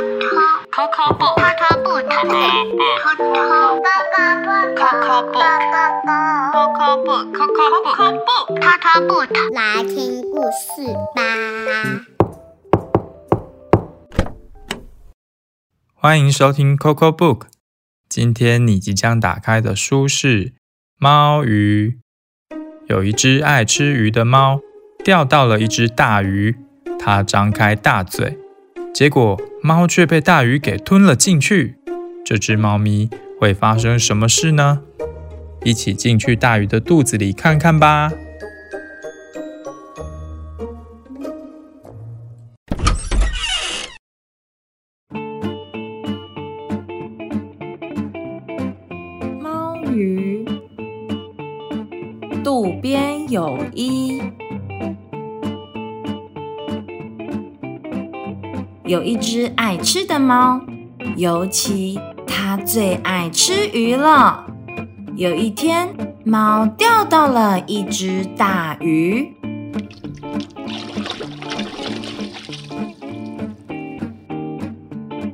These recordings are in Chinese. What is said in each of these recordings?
Coco book. Coco book. Coco book. 来听故事吧。欢迎收听 Coco Book。今天你即将打开的书是《猫鱼》。有一只爱吃鱼的猫钓到了一只大鱼，它张开大嘴，结果猫却被大鱼给吞了进去。这只猫咪会发生什么事呢？一起进去大鱼的肚子里看看吧。猫鱼，渡边有一。有一只爱吃的猫，尤其它最爱吃鱼了。有一天，猫钓到了一只大鱼，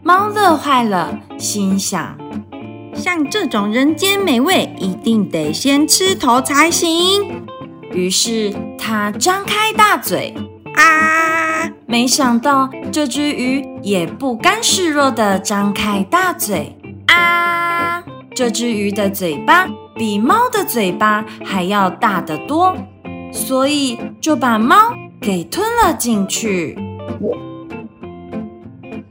猫乐坏了，心想。像这种人间美味，一定得先吃头才行。于是它张开大嘴，啊！没想到这只鱼也不甘示弱的张开大嘴，啊！这只鱼的嘴巴比猫的嘴巴还要大得多，所以就把猫给吞了进去。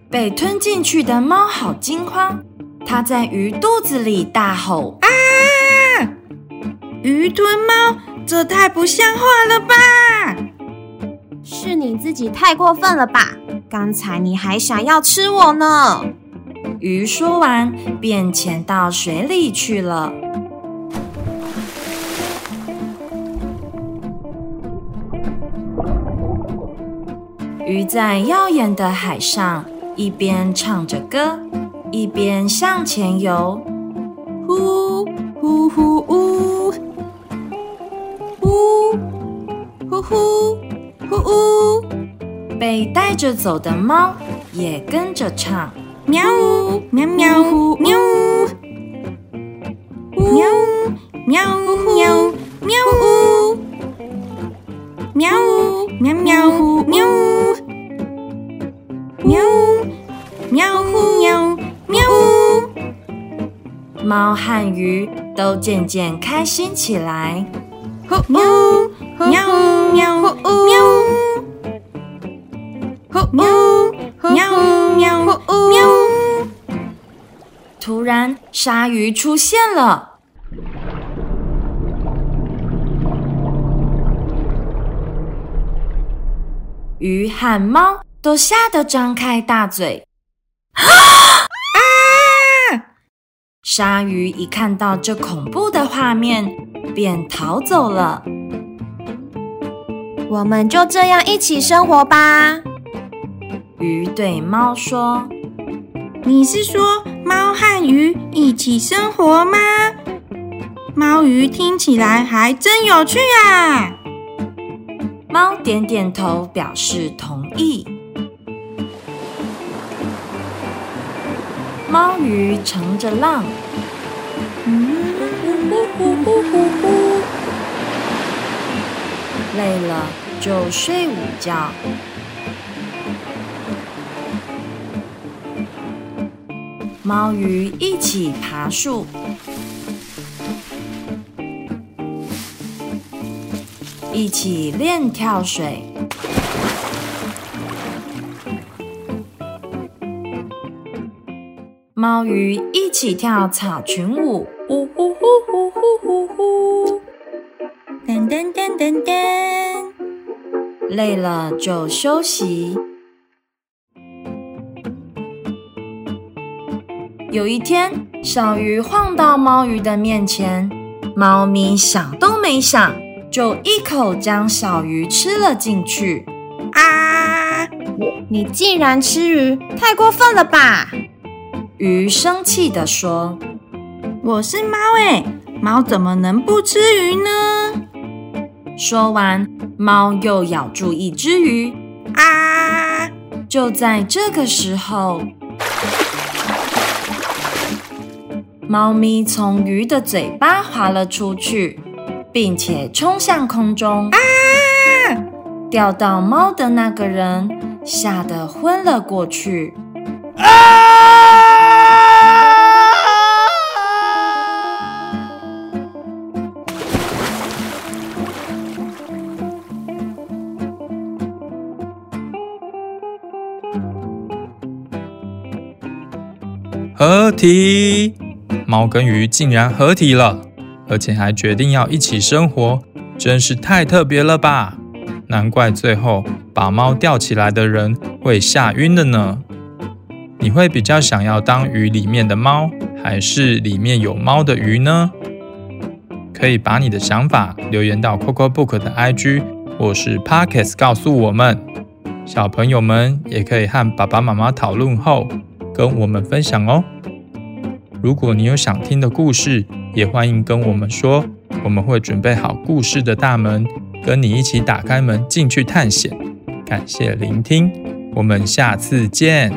被吞进去的猫好惊慌。它在鱼肚子里大吼：“啊！鱼吞猫，这太不像话了吧！是你自己太过分了吧？刚才你还想要吃我呢！”鱼说完，便潜到水里去了。鱼在耀眼的海上，一边唱着歌。一边向前游，呼呼呼被带着走的猫也跟着唱，喵呜喵喵呜喵呜，喵呜喵喵喵呜，喵呜喵喵呜喵呜，喵喵喵。喵！猫和鱼都渐渐开心起来。喵喵喵喵喵喵喵喵！突然，鲨鱼出现了。鱼和猫都吓得张开大嘴。鲨鱼一看到这恐怖的画面，便逃走了。我们就这样一起生活吧。鱼对猫说：“你是说猫和鱼一起生活吗？猫鱼听起来还真有趣啊！”猫点点头，表示同意。猫鱼乘着浪，累了就睡午觉。猫鱼一起爬树，一起练跳水。猫鱼一起跳草裙舞，呼呼呼呼呼呼呼，噔噔噔噔噔。累了就休息。有一天，小鱼晃到猫鱼的面前，猫咪想都没想，就一口将小鱼吃了进去。啊！你竟然吃鱼，太过分了吧！鱼生气地说：“我是猫哎，猫怎么能不吃鱼呢？”说完，猫又咬住一只鱼。啊！就在这个时候，猫咪从鱼的嘴巴滑了出去，并且冲向空中。啊！钓到猫的那个人吓得昏了过去。啊合体，猫跟鱼竟然合体了，而且还决定要一起生活，真是太特别了吧！难怪最后把猫吊起来的人会吓晕的呢。你会比较想要当鱼里面的猫，还是里面有猫的鱼呢？可以把你的想法留言到 Coco Book 的 IG 或是 Pockets 告诉我们。小朋友们也可以和爸爸妈妈讨论后。跟我们分享哦！如果你有想听的故事，也欢迎跟我们说，我们会准备好故事的大门，跟你一起打开门进去探险。感谢聆听，我们下次见。